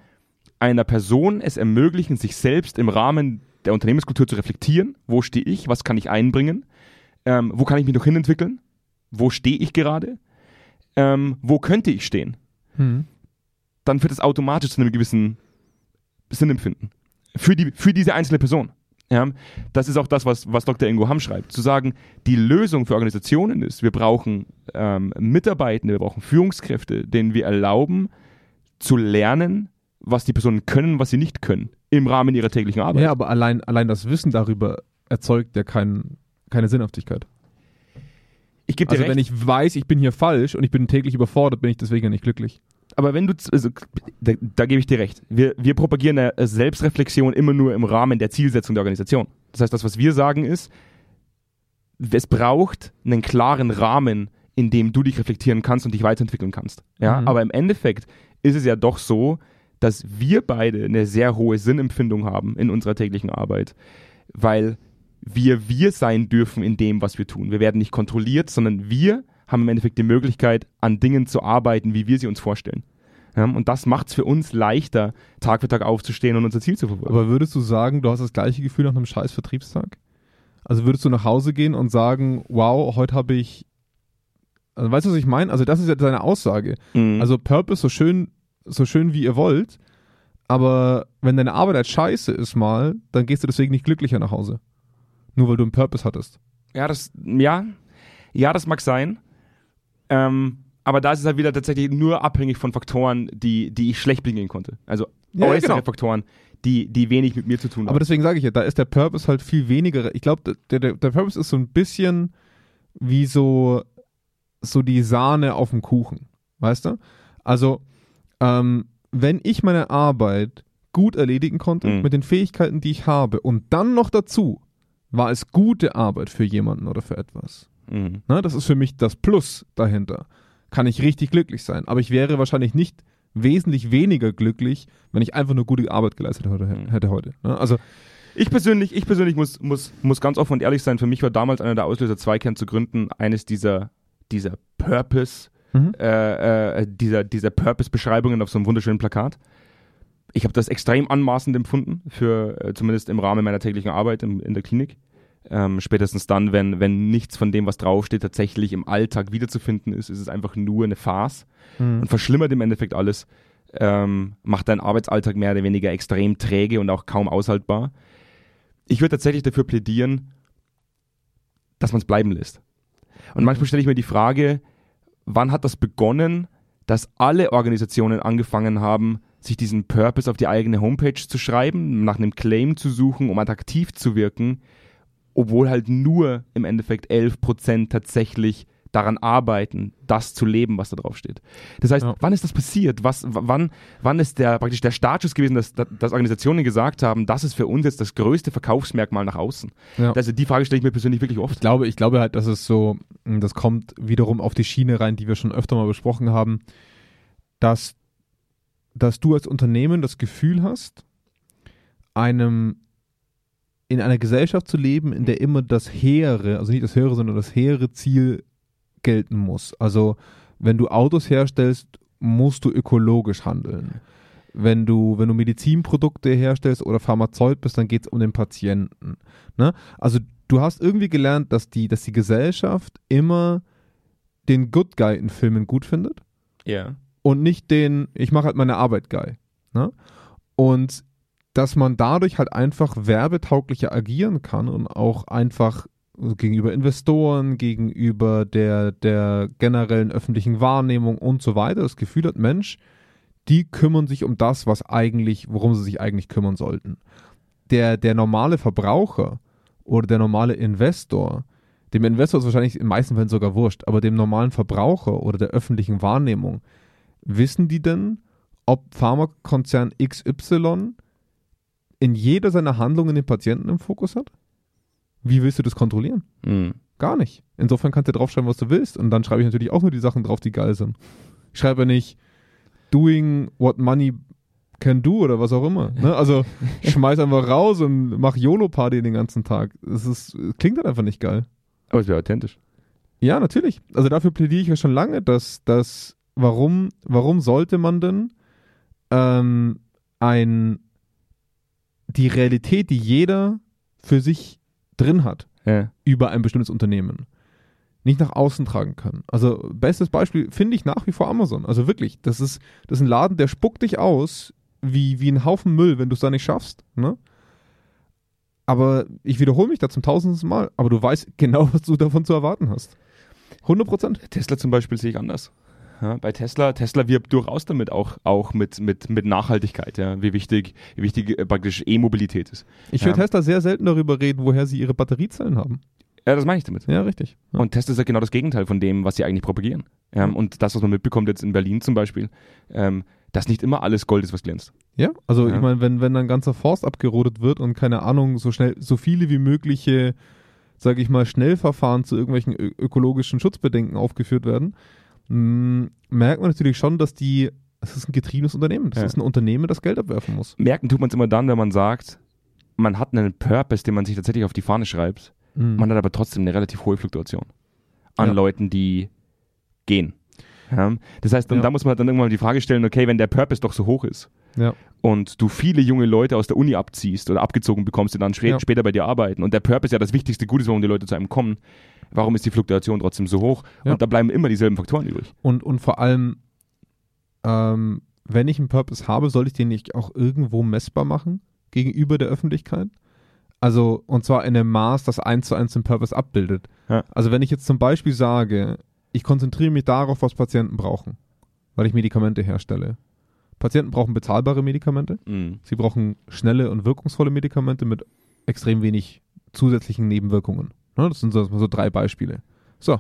einer Person es ermöglichen, sich selbst im Rahmen der Unternehmenskultur zu reflektieren, wo stehe ich, was kann ich einbringen, ähm, wo kann ich mich noch hinentwickeln, wo stehe ich gerade, ähm, wo könnte ich stehen, Hm. dann führt es automatisch zu einem gewissen Sinnempfinden für, die, für diese einzelne Person. Ja, das ist auch das, was, was Dr. Ingo Hamm schreibt. Zu sagen, die Lösung für Organisationen ist, wir brauchen ähm, Mitarbeitende, wir brauchen Führungskräfte, denen wir erlauben, zu lernen, was die Personen können, was sie nicht können, im Rahmen ihrer täglichen Arbeit. Ja, aber allein, allein das Wissen darüber erzeugt ja kein, keine Sinnhaftigkeit. ich gebe dir Also recht, wenn ich weiß, ich bin hier falsch und ich bin täglich überfordert, bin ich deswegen ja nicht glücklich. Aber wenn du, also, da, da gebe ich dir recht. Wir, wir propagieren eine Selbstreflexion immer nur im Rahmen der Zielsetzung der Organisation. Das heißt, das, was wir sagen, ist, es braucht einen klaren Rahmen, in dem du dich reflektieren kannst und dich weiterentwickeln kannst. Ja, Mhm. aber im Endeffekt ist es ja doch so, dass wir beide eine sehr hohe Sinnempfindung haben in unserer täglichen Arbeit, weil wir wir sein dürfen in dem, was wir tun. Wir werden nicht kontrolliert, sondern wir haben im Endeffekt die Möglichkeit, an Dingen zu arbeiten, wie wir sie uns vorstellen. Ja, und das macht es für uns leichter, Tag für Tag aufzustehen und unser Ziel zu verfolgen. Aber würdest du sagen, du hast das gleiche Gefühl nach einem scheiß Vertriebstag? Also würdest du nach Hause gehen und sagen, wow, heute habe ich. Also weißt du, was ich meine? Also das ist ja deine Aussage. Mhm. Also Purpose so schön, so schön wie ihr wollt, aber wenn deine Arbeit halt scheiße ist mal, dann gehst du deswegen nicht glücklicher nach Hause. Nur weil du einen Purpose hattest. Ja, das, ja, ja, das mag sein. Ähm, aber da ist es halt wieder tatsächlich nur abhängig von Faktoren, die, die ich schlecht begehen konnte. Also Ja, äußere genau. Faktoren, die, die wenig mit mir zu tun haben. Aber deswegen sage ich ja, da ist der Purpose halt viel weniger. Ich glaube, der, der, der Purpose ist so ein bisschen wie so, so die Sahne auf dem Kuchen. Weißt du? Also, ähm, wenn ich meine Arbeit gut erledigen konnte, Mhm. mit den Fähigkeiten, die ich habe, und dann noch dazu, war es gute Arbeit für jemanden oder für etwas. mhm. Ne? Das ist für mich das Plus dahinter. Kann ich richtig glücklich sein. Aber ich wäre wahrscheinlich nicht wesentlich weniger glücklich, wenn ich einfach nur gute Arbeit geleistet hätte, Mhm. heute. Ne? Also, Ich persönlich, ich persönlich muss, muss, muss ganz offen und ehrlich sein, für mich war damals einer der Auslöser, Zweikern zu gründen, eines dieser, dieser Purpose, Mhm. äh, äh, dieser, dieser Purpose-Beschreibungen auf so einem wunderschönen Plakat. Ich habe das extrem anmaßend empfunden, für äh, zumindest im Rahmen meiner täglichen Arbeit in, in der Klinik. Ähm, spätestens dann, wenn, wenn nichts von dem, was draufsteht, tatsächlich im Alltag wiederzufinden ist, ist es einfach nur eine Farce Mhm. und verschlimmert im Endeffekt alles, ähm, macht deinen Arbeitsalltag mehr oder weniger extrem träge und auch kaum aushaltbar. Ich würde tatsächlich dafür plädieren, dass man es bleiben lässt. Und manchmal stelle ich mir die Frage, wann hat das begonnen, dass alle Organisationen angefangen haben, sich diesen Purpose auf die eigene Homepage zu schreiben, nach einem Claim zu suchen, um attraktiv zu wirken, obwohl halt nur im Endeffekt 11% tatsächlich daran arbeiten, das zu leben, was da drauf steht. Das heißt, Ja. wann ist das passiert? Was, wann, wann ist der praktisch der Startschuss gewesen, dass, dass Organisationen gesagt haben, das ist für uns jetzt das größte Verkaufsmerkmal nach außen? Ja. Also die Frage stelle ich mir persönlich wirklich Ich oft. glaube, ich glaube halt, dass es so, mh, das kommt wiederum auf die Schiene rein, die wir schon öfter mal besprochen haben, dass, dass du als Unternehmen das Gefühl hast, einem in einer Gesellschaft zu leben, in der immer das hehre, also nicht das höhere, sondern das hehre Ziel gelten muss. Also wenn du Autos herstellst, musst du ökologisch handeln. Wenn du, wenn du Medizinprodukte herstellst oder Pharmazeut bist, dann geht es um den Patienten. Ne? Also du hast irgendwie gelernt, dass die, dass die Gesellschaft immer den Good Guy in Filmen gut findet Ja. und nicht den, ich mache halt meine Arbeit Guy. Ne? Und dass man dadurch halt einfach werbetauglicher agieren kann und auch einfach gegenüber Investoren, gegenüber der, der generellen öffentlichen Wahrnehmung und so weiter das Gefühl hat, Mensch, die kümmern sich um das, was eigentlich, worum sie sich eigentlich kümmern sollten. Der, der normale Verbraucher oder der normale Investor, dem Investor ist wahrscheinlich in meisten Fällen sogar wurscht, aber dem normalen Verbraucher oder der öffentlichen Wahrnehmung, wissen die denn, ob Pharmakonzern XY in jeder seiner Handlungen den Patienten im Fokus hat? Wie willst du das kontrollieren? Mhm. Gar nicht. Insofern kannst du draufschreiben, was du willst. Und dann schreibe ich natürlich auch nur die Sachen drauf, die geil sind. Ich schreibe nicht doing what money can do oder was auch immer. Ne? Also schmeiß einfach raus und mach YOLO-Party den ganzen Tag. Das ist, klingt halt einfach nicht geil. Aber es wäre authentisch. Ja, natürlich. Also dafür plädiere ich ja schon lange, dass, dass warum, warum sollte man denn ähm, ein die Realität, die jeder für sich drin hat, Ja. über ein bestimmtes Unternehmen nicht nach außen tragen können. Also bestes Beispiel finde ich nach wie vor Amazon. Also wirklich, das ist, das ist ein Laden, der spuckt dich aus wie, wie ein Haufen Müll, wenn du es da nicht schaffst. Ne? Aber ich wiederhole mich da zum tausendsten Mal, aber du weißt genau, was du davon zu erwarten hast. 100 Prozent. Tesla zum Beispiel sehe ich anders. Ja, bei Tesla, Tesla wirbt durchaus damit auch, auch mit, mit, mit Nachhaltigkeit, ja, wie wichtig, wie wichtig äh, praktisch E-Mobilität ist. Ich Ja. höre Tesla sehr selten darüber reden, woher sie ihre Batteriezellen haben. Ja, das meine ich damit. Ja, richtig. Ja. Und Tesla ist ja genau das Gegenteil von dem, was sie eigentlich propagieren. Ähm. Und das, was man mitbekommt jetzt in Berlin zum Beispiel, ähm, dass nicht immer alles Gold ist, was glänzt. Ja, also Ja. ich meine, wenn, wenn ein ganzer Forst abgerodet wird und keine Ahnung, so schnell, so viele wie mögliche, sage ich mal, Schnellverfahren zu irgendwelchen ökologischen Schutzbedenken aufgeführt werden, mh, merkt man natürlich schon, dass die, es ist ein getriebenes Unternehmen. Das Ja. ist ein Unternehmen, das Geld abwerfen muss. Merken tut man es immer dann, wenn man sagt, man hat einen Purpose, den man sich tatsächlich auf die Fahne schreibt. Mhm. Man hat aber trotzdem eine relativ hohe Fluktuation an Ja. Leuten, die gehen. Ja? Das heißt, Ja. da muss man dann irgendwann die Frage stellen, okay, wenn der Purpose doch so hoch ist ja. und du viele junge Leute aus der Uni abziehst oder abgezogen bekommst, die dann spä Ja. später bei dir arbeiten und der Purpose ja das wichtigste Gut ist, warum die Leute zu einem kommen, warum ist die Fluktuation trotzdem so hoch? Ja. Und da bleiben immer dieselben Faktoren übrig. Und, und vor allem, ähm, wenn ich einen Purpose habe, soll ich den nicht auch irgendwo messbar machen gegenüber der Öffentlichkeit? Also, und zwar in einem Maß, das eins zu eins den Purpose abbildet. Ja. Also, wenn ich jetzt zum Beispiel sage, ich konzentriere mich darauf, was Patienten brauchen, weil ich Medikamente herstelle. Patienten brauchen bezahlbare Medikamente. Mhm. Sie brauchen schnelle und wirkungsvolle Medikamente mit extrem wenig zusätzlichen Nebenwirkungen. Ne, Das sind so, so drei Beispiele. So,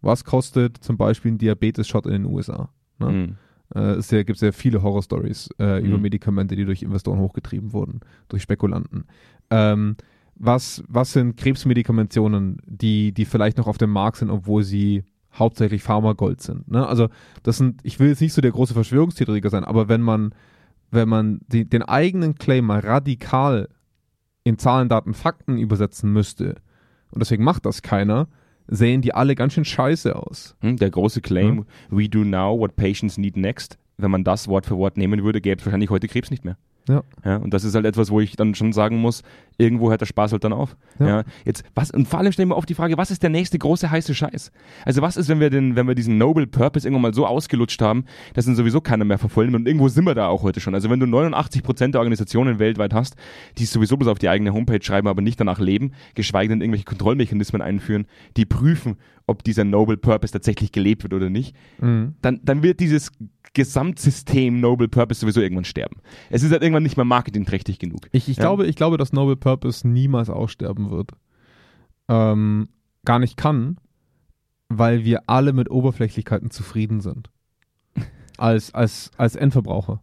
was kostet zum Beispiel ein Diabetes-Shot in den USA? Ne? Mhm. Äh, ja, gibt sehr viele Horror-Stories äh, über Mhm. Medikamente, die durch Investoren hochgetrieben wurden, durch Spekulanten. Ähm, was, was sind Krebsmedikationen, die, die vielleicht noch auf dem Markt sind, obwohl sie hauptsächlich Pharmagold sind? Ne? Also, das sind, ich will jetzt nicht so der große Verschwörungstheoretiker sein, aber wenn man, wenn man die, den eigenen Claim mal radikal in Zahlen, Daten, Fakten übersetzen müsste, und deswegen macht das keiner, sehen die alle ganz schön scheiße aus. Hm, Der große Claim, we do now what patients need next. Wenn man das Wort für Wort nehmen würde, gäbe es wahrscheinlich heute Krebs nicht mehr. Ja. Ja, und das ist halt etwas, wo ich dann schon sagen muss, irgendwo hört der Spaß halt dann auf. Ja. Ja. jetzt, was, und vor allem stellen wir auf die Frage, was ist der nächste große heiße Scheiß? Also was ist, wenn wir den, wenn wir diesen Noble Purpose irgendwann mal so ausgelutscht haben, dass ihn sowieso keiner mehr verfolgen und irgendwo sind wir da auch heute schon. Also wenn du 89 Prozent der Organisationen weltweit hast, die es sowieso bloß auf die eigene Homepage schreiben, aber nicht danach leben, geschweige denn irgendwelche Kontrollmechanismen einführen, die prüfen, ob dieser Noble Purpose tatsächlich gelebt wird oder nicht, Mhm. dann, dann wird dieses Gesamtsystem Noble Purpose sowieso irgendwann sterben. Es ist halt irgendwann nicht mehr marketingträchtig genug. Ich, ich, Ja. glaube, ich glaube, dass Noble Purpose niemals aussterben wird. Ähm, gar nicht kann, weil wir alle mit Oberflächlichkeiten zufrieden sind. Als, als, als Endverbraucher.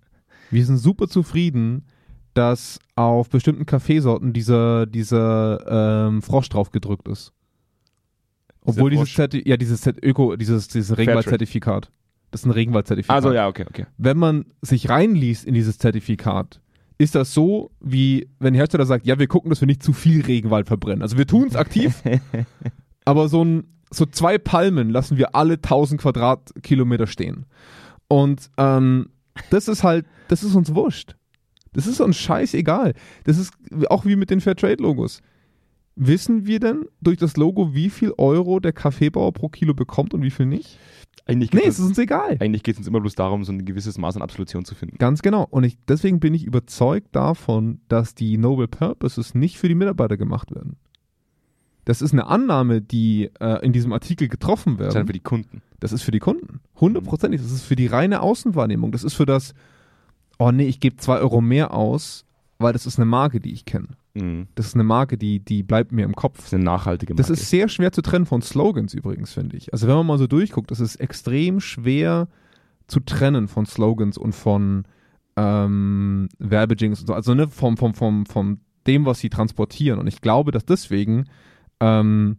Wir sind super zufrieden, dass auf bestimmten Kaffeesorten dieser, dieser ähm, Frosch drauf gedrückt ist. Obwohl dieses? Zerti ja, dieses Zert- Öko, dieses, dieses Regenwaldzertifikat. Das ist ein Regenwaldzertifikat Also ja, okay, okay. wenn man sich reinliest in dieses Zertifikat, ist das so, wie wenn der Hersteller sagt, ja, wir gucken, dass wir nicht zu viel Regenwald verbrennen. Also wir tun es aktiv, aber so, ein, so zwei Palmen lassen wir alle 1000 Quadratkilometer stehen. Und ähm, das ist halt, das ist uns wurscht. Das ist uns scheißegal. Das ist auch wie mit den Fairtrade-Logos. Wissen wir denn durch das Logo, wie viel Euro der Kaffeebauer pro Kilo bekommt und wie viel nicht? Eigentlich Nee, geht es ist uns egal. eigentlich geht es uns immer bloß darum, so ein gewisses Maß an Absolution zu finden. Ganz genau. Und ich, deswegen bin ich überzeugt davon, dass die Noble Purposes nicht für die Mitarbeiter gemacht werden. Das ist eine Annahme, die äh, in diesem Artikel getroffen Das ist werden. für die Kunden. Das ist für die Kunden. Hundertprozentig. Das ist für die reine Außenwahrnehmung. Das ist für das, oh nee, ich gebe zwei Euro mehr aus, weil das ist eine Marke, die ich kenne. Mhm. Das ist eine Marke, die, die bleibt mir im Das Kopf. ist eine nachhaltige Marke. Das ist sehr schwer zu trennen von Slogans übrigens, finde ich. Also wenn man mal so durchguckt, das ist extrem schwer zu trennen von Slogans und von ähm, Werbejings und so. Also ne, vom, vom, vom, vom dem, was sie transportieren. Und ich glaube, dass deswegen ähm,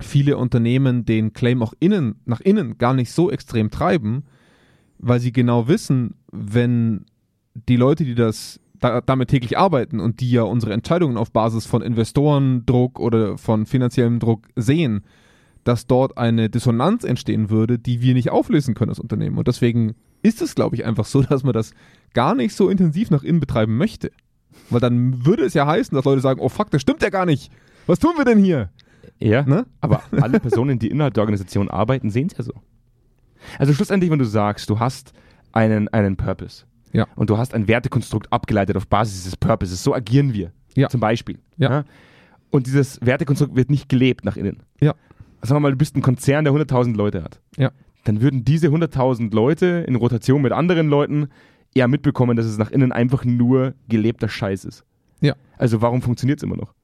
viele Unternehmen den Claim auch innen, nach innen gar nicht so extrem treiben, weil sie genau wissen, wenn die Leute, die das da, damit täglich arbeiten und die ja unsere Entscheidungen auf Basis von Investorendruck oder von finanziellem Druck sehen, dass dort eine Dissonanz entstehen würde, die wir nicht auflösen können als Unternehmen. Und deswegen ist es, glaube ich, einfach so, dass man das gar nicht so intensiv nach innen betreiben möchte. Weil dann würde es ja heißen, dass Leute sagen, oh fuck, das stimmt ja gar nicht. Was tun wir denn hier? ja, Ne? aber alle Personen, die innerhalb der Organisation arbeiten, sehen es ja so. Also schlussendlich, wenn du sagst, du hast einen, einen Purpose Ja. und du hast ein Wertekonstrukt abgeleitet auf Basis dieses Purposes, so agieren wir. Ja. Zum Beispiel. Ja. Und dieses Wertekonstrukt wird nicht gelebt nach innen. Ja. Sagen wir mal, du bist ein Konzern, der 100.000 Leute hat. Ja. Dann würden diese 100.000 Leute in Rotation mit anderen Leuten eher mitbekommen, dass es nach innen einfach nur gelebter Scheiß ist. Ja. Also warum funktioniert es immer noch?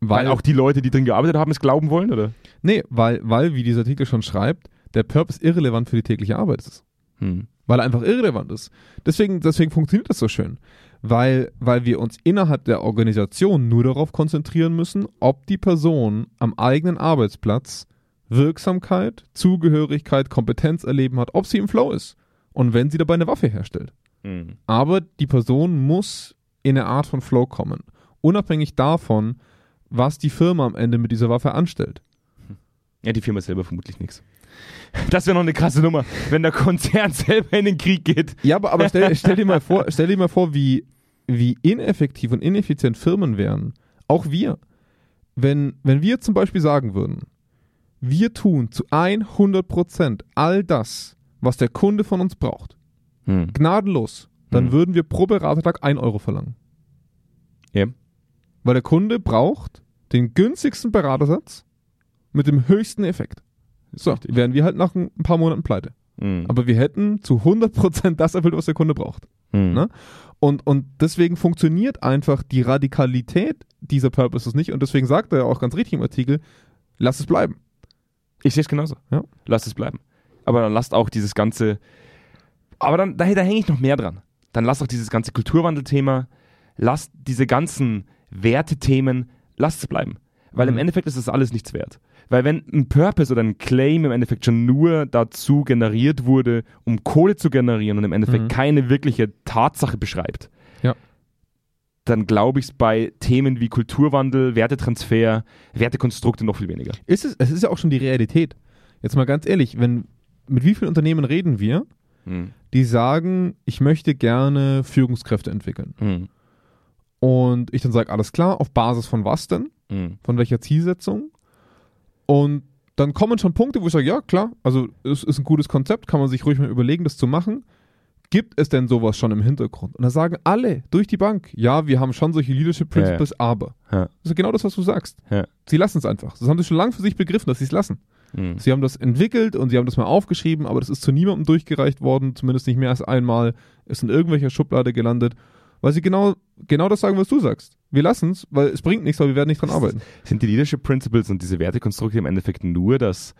Weil, Weil, auch die Leute, die drin gearbeitet haben, es glauben wollen, oder? nee, weil, weil, wie dieser Artikel schon schreibt, der Purpose irrelevant für die tägliche Arbeit ist. Hm. weil er einfach irrelevant ist. Deswegen, deswegen funktioniert das so schön. Weil, weil wir uns innerhalb der Organisation nur darauf konzentrieren müssen, ob die Person am eigenen Arbeitsplatz Wirksamkeit, Zugehörigkeit, Kompetenz erleben hat, ob sie im Flow ist und wenn sie dabei eine Waffe herstellt. Hm. Aber die Person muss in eine Art von Flow kommen, unabhängig davon, was die Firma am Ende mit dieser Waffe anstellt. Ja, die Firma selber vermutlich nichts. Das wäre noch eine krasse Nummer, wenn der Konzern selber in den Krieg geht. Ja, aber, aber stell, stell, dir mal vor, stell dir mal vor, wie, wie ineffektiv und ineffizient Firmen wären. Auch wir. Wenn, wenn wir zum Beispiel sagen würden, wir tun zu 100% all das, was der Kunde von uns braucht, Hm. gnadenlos, dann Hm. würden wir pro Beratertag 1 Euro verlangen. Ja. Weil der Kunde braucht den günstigsten Beratersatz mit dem höchsten Effekt. So, richtig. wären wir halt nach ein paar Monaten pleite. Hm. Aber wir hätten zu 100% das erfüllt, was der Kunde braucht. Hm. ne? Und, und deswegen funktioniert einfach die Radikalität dieser Purposes nicht. Und deswegen sagt er ja auch ganz richtig im Artikel, lass es bleiben. Ich sehe es genauso. Ja. Lasst es bleiben. Aber dann lasst auch dieses ganze. Aber dann, da, da hänge ich noch mehr dran. Dann lasst auch dieses ganze Kulturwandelthema, lasst diese ganzen Wertethemen, lasst es bleiben. Weil im Mhm. Endeffekt ist das alles nichts wert. Weil wenn ein Purpose oder ein Claim im Endeffekt schon nur dazu generiert wurde, um Kohle zu generieren und im Endeffekt Mhm. keine wirkliche Tatsache beschreibt, Ja. dann glaube ich es bei Themen wie Kulturwandel, Wertetransfer, Wertekonstrukte noch viel weniger. Ist es, es ist ja auch schon die Realität. Jetzt mal ganz ehrlich, wenn, mit wie vielen Unternehmen reden wir, Hm. die sagen, ich möchte gerne Führungskräfte entwickeln. Hm. Und ich dann sage, alles klar, auf Basis von was denn? Hm. Von welcher Zielsetzung? Und dann kommen schon Punkte, wo ich sage, ja klar, also es ist ein gutes Konzept, kann man sich ruhig mal überlegen, das zu machen. Gibt es denn sowas schon im Hintergrund? Und da sagen alle durch die Bank, ja, wir haben schon solche Leadership Ja, ja. Principles, aber. Ja. Das ist genau das, was du sagst. Sie lassen es einfach. Das haben sie schon lange für sich begriffen, dass sie es lassen. Hm. Sie haben das entwickelt und sie haben das mal aufgeschrieben, aber das ist zu niemandem durchgereicht worden, zumindest nicht mehr als einmal. Ist in irgendwelcher Schublade gelandet, weil sie genau, genau das sagen, was du sagst. Wir lassen es, weil es bringt nichts, weil wir werden nicht dran arbeiten. Sind die Leadership Principles und diese Wertekonstrukte im Endeffekt nur das,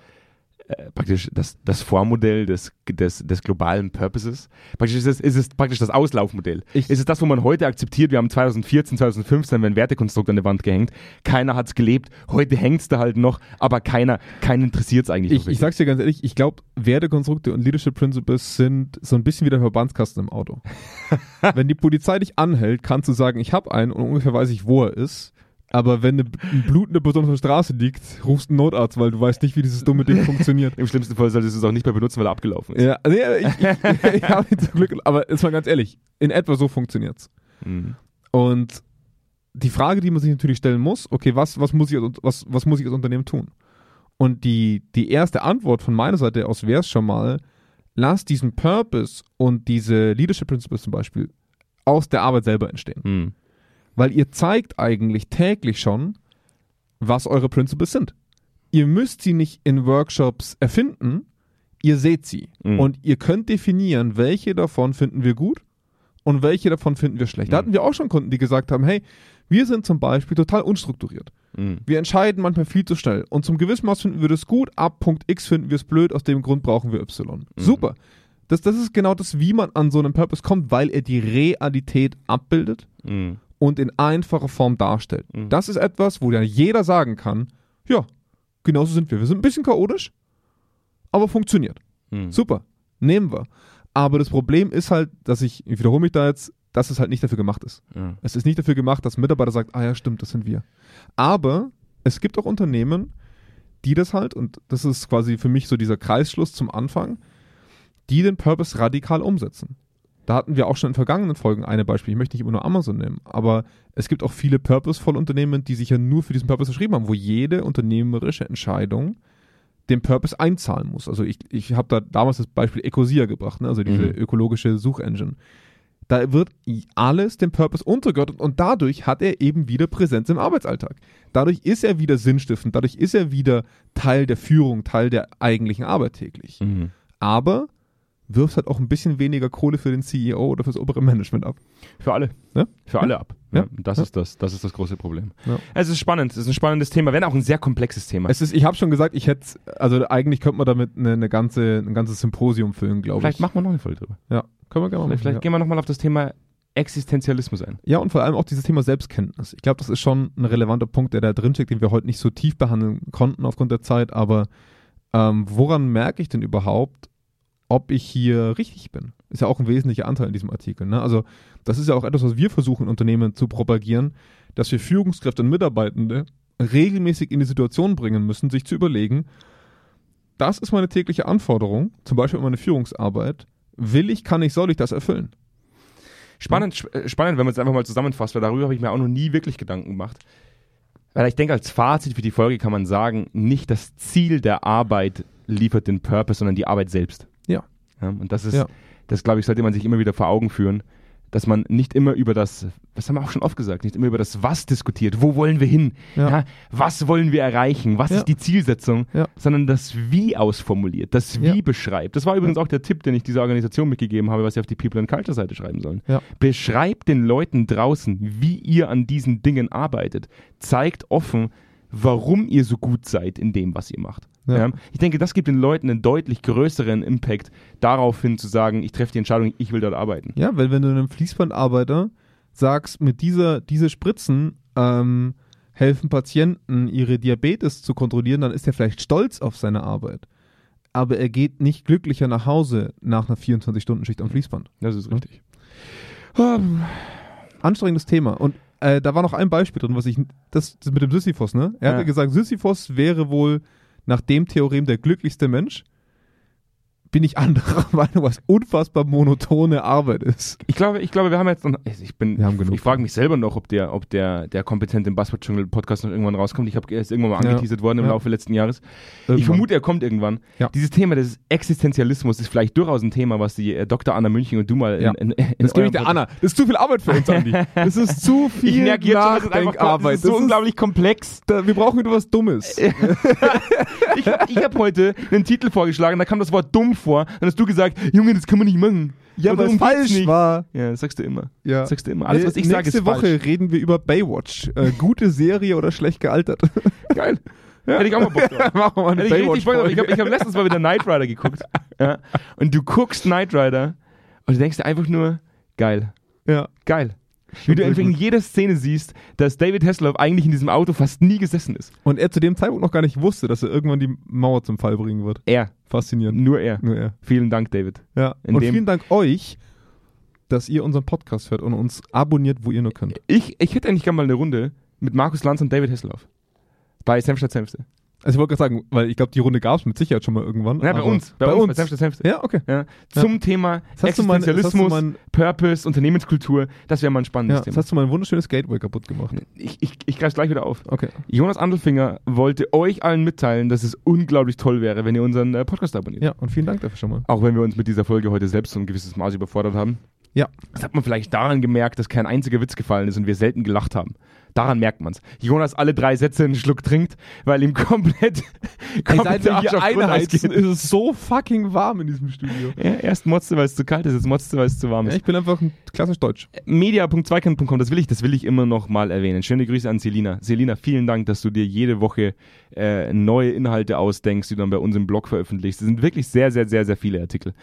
äh, praktisch das, das Vormodell des, des, des globalen Purposes. Praktisch ist es, ist es praktisch das Auslaufmodell. Ich- ist es das, wo man heute akzeptiert, wir haben 2014, 2015 ein Wertekonstrukt an der Wand gehängt, keiner hat es gelebt, heute hängt es da halt noch, aber keiner, keinen interessiert es eigentlich. Ich, ich sag's dir ganz ehrlich, ich glaube, Wertekonstrukte und Leadership Principles sind so ein bisschen wie der Verbandskasten im Auto. wenn die Polizei dich anhält, kannst du sagen, ich habe einen und ungefähr weiß ich, wo er ist. Aber wenn eine, blutende Person auf der Straße liegt, rufst einen Notarzt, weil du weißt nicht, wie dieses dumme Ding funktioniert. Im schlimmsten Fall solltest du es auch nicht mehr benutzen, weil er abgelaufen ist. Ja, also ja, ich, ich, ich habe ihn zum Glück, aber jetzt mal ganz ehrlich, in etwa so funktioniert's. Mhm. Und die Frage, die man sich natürlich stellen muss, okay, was, was, muss, ich als, was, was muss ich als Unternehmen tun? Und die, die erste Antwort von meiner Seite aus wäre es schon mal, lass diesen Purpose und diese Leadership Principles zum Beispiel aus der Arbeit selber entstehen. Mhm. Weil ihr zeigt eigentlich täglich schon, was eure Principles sind. Ihr müsst sie nicht in Workshops erfinden, ihr seht sie. Mhm. Und ihr könnt definieren, welche davon finden wir gut und welche davon finden wir schlecht. Da Mhm. hatten wir auch schon Kunden, die gesagt haben, hey, wir sind zum Beispiel total unstrukturiert. Mhm. Wir entscheiden manchmal viel zu schnell. Und zum gewissen Maß finden wir das gut, ab Punkt X finden wir es blöd, aus dem Grund brauchen wir Y. Super. Das, das ist genau das, wie man an so einen Purpose kommt, weil er die Realität abbildet Mhm. Und in einfacher Form darstellt. Mhm. Das ist etwas, wo ja jeder sagen kann, ja, genauso sind wir. Wir sind ein bisschen chaotisch, aber funktioniert. Mhm. Super, nehmen wir. Aber das Problem ist halt, dass ich, ich wiederhole mich da jetzt, dass es halt nicht dafür gemacht ist. Ja. Es ist nicht dafür gemacht, dass ein Mitarbeiter sagt, ah ja, stimmt, das sind wir. Aber es gibt auch Unternehmen, die das halt, und das ist quasi für mich so dieser Kreisschluss zum Anfang, die den Purpose radikal umsetzen. Da hatten wir auch schon in vergangenen Folgen eine Beispiel. Ich möchte nicht immer nur Amazon nehmen, aber es gibt auch viele purposevolle Unternehmen, die sich ja nur für diesen Purpose verschrieben haben, wo jede unternehmerische Entscheidung den Purpose einzahlen muss. Also ich, ich habe da damals das Beispiel Ecosia gebracht, ne? also diese Mhm. ökologische Suchengine. Da wird alles dem Purpose untergeordnet und dadurch hat er eben wieder Präsenz im Arbeitsalltag. Dadurch ist er wieder sinnstiftend, dadurch ist er wieder Teil der Führung, Teil der eigentlichen Arbeit täglich. Mhm. Aber wirft halt auch ein bisschen weniger Kohle für den CEO oder fürs obere Management ab. Für alle. Ja? Für alle ab. Ja. Ja. Das, Ja. ist das, das ist das große Problem. Ja. Es ist spannend. Es ist ein spannendes Thema, wenn auch ein sehr komplexes Thema. Es ist, ich habe schon gesagt, ich hätte, also eigentlich könnte man damit eine, eine ganze, ein ganzes Symposium füllen, glaube ich. Vielleicht machen wir noch eine Folge drüber. Ja, können wir gerne mal Vielleicht, vielleicht machen. gehen wir nochmal auf das Thema Existenzialismus ein. Ja. ja, und vor allem auch dieses Thema Selbstkenntnis. Ich glaube, das ist schon ein relevanter Punkt, der da drinsteckt, den wir heute nicht so tief behandeln konnten aufgrund der Zeit, aber ähm, woran merke ich denn überhaupt, ob ich hier richtig bin? Ist ja auch ein wesentlicher Anteil in diesem Artikel. Ne? Also, das ist ja auch etwas, was wir versuchen, Unternehmen zu propagieren, dass wir Führungskräfte und Mitarbeitende regelmäßig in die Situation bringen müssen, sich zu überlegen, das ist meine tägliche Anforderung, zum Beispiel meine Führungsarbeit. Will ich, kann ich, soll ich das erfüllen? Spannend, sp- äh, spannend, wenn man es einfach mal zusammenfasst, weil darüber habe ich mir auch noch nie wirklich Gedanken gemacht. Weil ich denke, als Fazit für die Folge kann man sagen, nicht das Ziel der Arbeit liefert den Purpose, sondern die Arbeit selbst. Ja. und das ist, Ja. das glaube ich, sollte man sich immer wieder vor Augen führen, dass man nicht immer über das, das haben wir auch schon oft gesagt, nicht immer über das Was diskutiert, wo wollen wir hin, Ja. ja. was wollen wir erreichen, was Ja. ist die Zielsetzung, sondern das Wie ausformuliert, das Wie beschreibt. Das war übrigens auch der Tipp, den ich dieser Organisation mitgegeben habe, was sie auf die People and Culture Seite schreiben sollen. Beschreibt den Leuten draußen, wie ihr an diesen Dingen arbeitet. Zeigt offen, warum ihr so gut seid in dem, was ihr macht. Ja. Ja. Ich denke, das gibt den Leuten einen deutlich größeren Impact, darauf hin zu sagen, ich treffe die Entscheidung, ich will dort arbeiten. Ja, weil wenn du einem Fließbandarbeiter sagst, mit dieser, diese Spritzen ähm, helfen Patienten, ihre Diabetes zu kontrollieren, dann ist er vielleicht stolz auf seine Arbeit. Aber er geht nicht glücklicher nach Hause nach einer 24-Stunden-Schicht am Fließband. Das ist richtig. Anstrengendes Thema. Und äh, da war noch ein Beispiel drin, was ich, das, das mit dem Sisyphos, ne? Er Ja. hatte gesagt, Sisyphos wäre wohl nach dem Theorem der glücklichste Mensch. Bin ich anderer Meinung, was unfassbar monotone Arbeit ist. Ich glaube, ich glaube, wir haben jetzt noch, ich bin, Wir haben genug. ich frage mich selber noch, ob der, ob der, der kompetente Buzzword Jungle Podcast noch irgendwann rauskommt. Ich habe er ist irgendwann mal Ja. angeteasert worden im Ja. Laufe letzten Jahres. Ich Irgendwann. vermute, er kommt irgendwann. Ja. Dieses Thema des Existenzialismus ist vielleicht durchaus ein Thema, was die äh, Dr. Anna München und du mal Ja. in, in, in Das gebe ich der Anna. Das ist zu viel Arbeit für uns, Andi. Das ist zu viel Ich merke jetzt schon, das ist einfach Nachdenkarbeit. das ist so unglaublich komplex. da, wir brauchen wieder was Dummes. Ich, ich habe heute einen Titel vorgeschlagen, da kam das Wort dumm vor. Dann hast du gesagt, Junge, das kann man nicht machen. Ja, weil es falsch nicht. war. Ja, das sagst du immer. Ja. Das sagst du immer. Alles, was ich Nächste sage, ist Woche falsch. reden wir über Baywatch. Äh, gute Serie oder schlecht gealtert. Geil. Hätte ich auch mal Bock drauf. Machen wir mal eine Hätte ich richtig Bock drauf. Ich habe hab letztens mal wieder Knight Rider geguckt. ja. Und du guckst Knight Rider und du denkst dir einfach nur, geil, Ja. geil. Wie du einfach in jeder Szene siehst, dass David Hasselhoff eigentlich in diesem Auto fast nie gesessen ist. Und er zu dem Zeitpunkt noch gar nicht wusste, dass er irgendwann die Mauer zum Fall bringen wird. Er, Faszinierend. nur er. Nur er. Vielen Dank, David. Ja. In und vielen Dank euch, dass ihr unseren Podcast hört und uns abonniert, wo ihr nur könnt. Ich, ich hätte eigentlich gerne mal eine Runde mit Markus Lanz und David Hasselhoff. Bei Senf statt Senfte. Also ich wollte gerade sagen, weil ich glaube, die Runde gab es mit Sicherheit schon mal irgendwann. Ja, bei uns. Bei, uns. Bei Senf Senfte. Ja, okay. Ja. Zum Thema hast du Existenzialismus, mein, Purpose, Unternehmenskultur. Das wäre mal ein spannendes ja, jetzt Thema. hast du mein wunderschönes Gateway kaputt gemacht. Ich, ich, ich greife gleich wieder auf. Okay. Jonas Andelfinger wollte euch allen mitteilen, dass es unglaublich toll wäre, wenn ihr unseren äh, Podcast abonniert. Ja, und vielen Dank dafür schon mal. Auch wenn wir uns mit dieser Folge heute selbst so ein gewisses Maß überfordert haben. Ja. Das hat man vielleicht daran gemerkt, dass kein einziger Witz gefallen ist und wir selten gelacht haben. Daran merkt man's. Jonas alle drei Sätze einen Schluck trinkt, weil ihm komplett, Ey, komplett Arsch hier einheizen, ist es so fucking warm in diesem Studio. Ja, erst motzte, weil es zu kalt ist, jetzt motzte, weil es zu warm Ja, ist. ich bin einfach ein klassisch Deutsch. Media.zweikern.com, das will ich, das will ich immer noch mal erwähnen. Schöne Grüße an Selina. Selina, vielen Dank, dass du dir jede Woche äh, neue Inhalte ausdenkst, die du dann bei uns im Blog veröffentlichst. Es sind wirklich sehr, sehr, sehr, sehr viele Artikel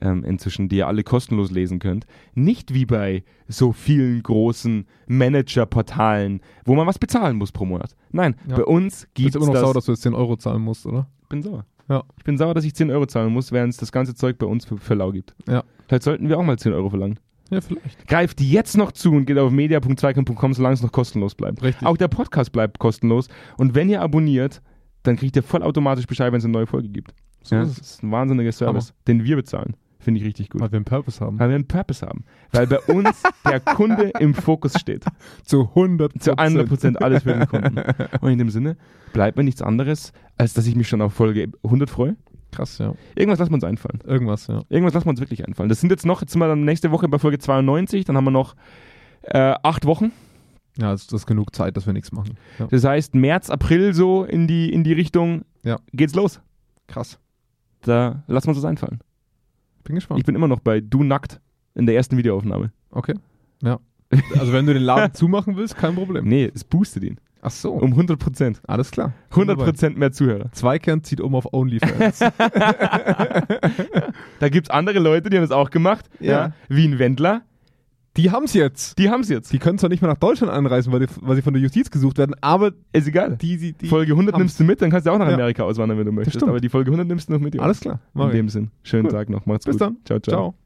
ähm, inzwischen, die ihr alle kostenlos lesen könnt. Nicht wie bei so vielen großen Manager-Portalen, wo man was bezahlen muss pro Monat. Nein, Ja. bei uns Du gibt bist es immer noch das. sauer, dass du jetzt 10 Euro zahlen musst, oder? ich bin sauer. Ja. Ich bin sauer, dass ich 10 Euro zahlen muss, während es das ganze Zeug bei uns für, für lau gibt. Ja. Vielleicht sollten wir auch mal 10 Euro verlangen. Ja, vielleicht. Greift jetzt noch zu und geht auf media.zweikern.com, solange es noch kostenlos bleibt. Richtig. Auch der Podcast bleibt kostenlos. Und wenn ihr abonniert, dann kriegt ihr vollautomatisch Bescheid, wenn es eine neue Folge gibt. So ja, ist das ist ein wahnsinniger Service, den wir bezahlen. Finde ich richtig gut. Weil wir einen Purpose haben. Weil wir einen Purpose haben. Weil bei uns der Kunde im Fokus steht. Zu 100 Zu 100 Prozent alles für den Kunden. Und in dem Sinne bleibt mir nichts anderes, als dass ich mich schon auf Folge 100 freue. Krass, ja. Irgendwas lassen wir uns einfallen. Irgendwas, ja. Irgendwas lassen wir uns wirklich einfallen. Das sind jetzt noch, jetzt sind wir dann nächste Woche bei Folge 92, dann haben wir noch äh, acht Wochen. Ja, das, das ist genug Zeit, dass wir nichts machen. Ja. Das heißt, März, April so in die, in die Richtung Ja. geht's los. Krass. Da lassen wir uns das einfallen. Bin gespannt. Ich bin immer noch bei Du nackt in der ersten Videoaufnahme. okay. Ja. Also wenn du den Laden zumachen willst, kein Problem. Nee, es boostet ihn. Ach so. Um 100 Prozent. Alles klar. 100 Prozent mehr Zuhörer. Zweikern zieht um auf OnlyFans. Da gibt's andere Leute, die haben das auch gemacht. Ja. Wie ein Wendler. Die haben's jetzt. Die haben's jetzt. Die können zwar nicht mehr nach Deutschland anreisen, weil, die, weil sie von der Justiz gesucht werden, aber Ist egal. die, die, die Folge 100 haben's. nimmst du mit, dann kannst du auch nach Ja. Amerika auswandern, wenn du möchtest. Aber die Folge 100 nimmst du noch mit. Jungs. Alles klar. In dem Sinn. Schönen Gut. Tag noch. Macht's Bis gut. dann. Ciao, ciao. Ciao.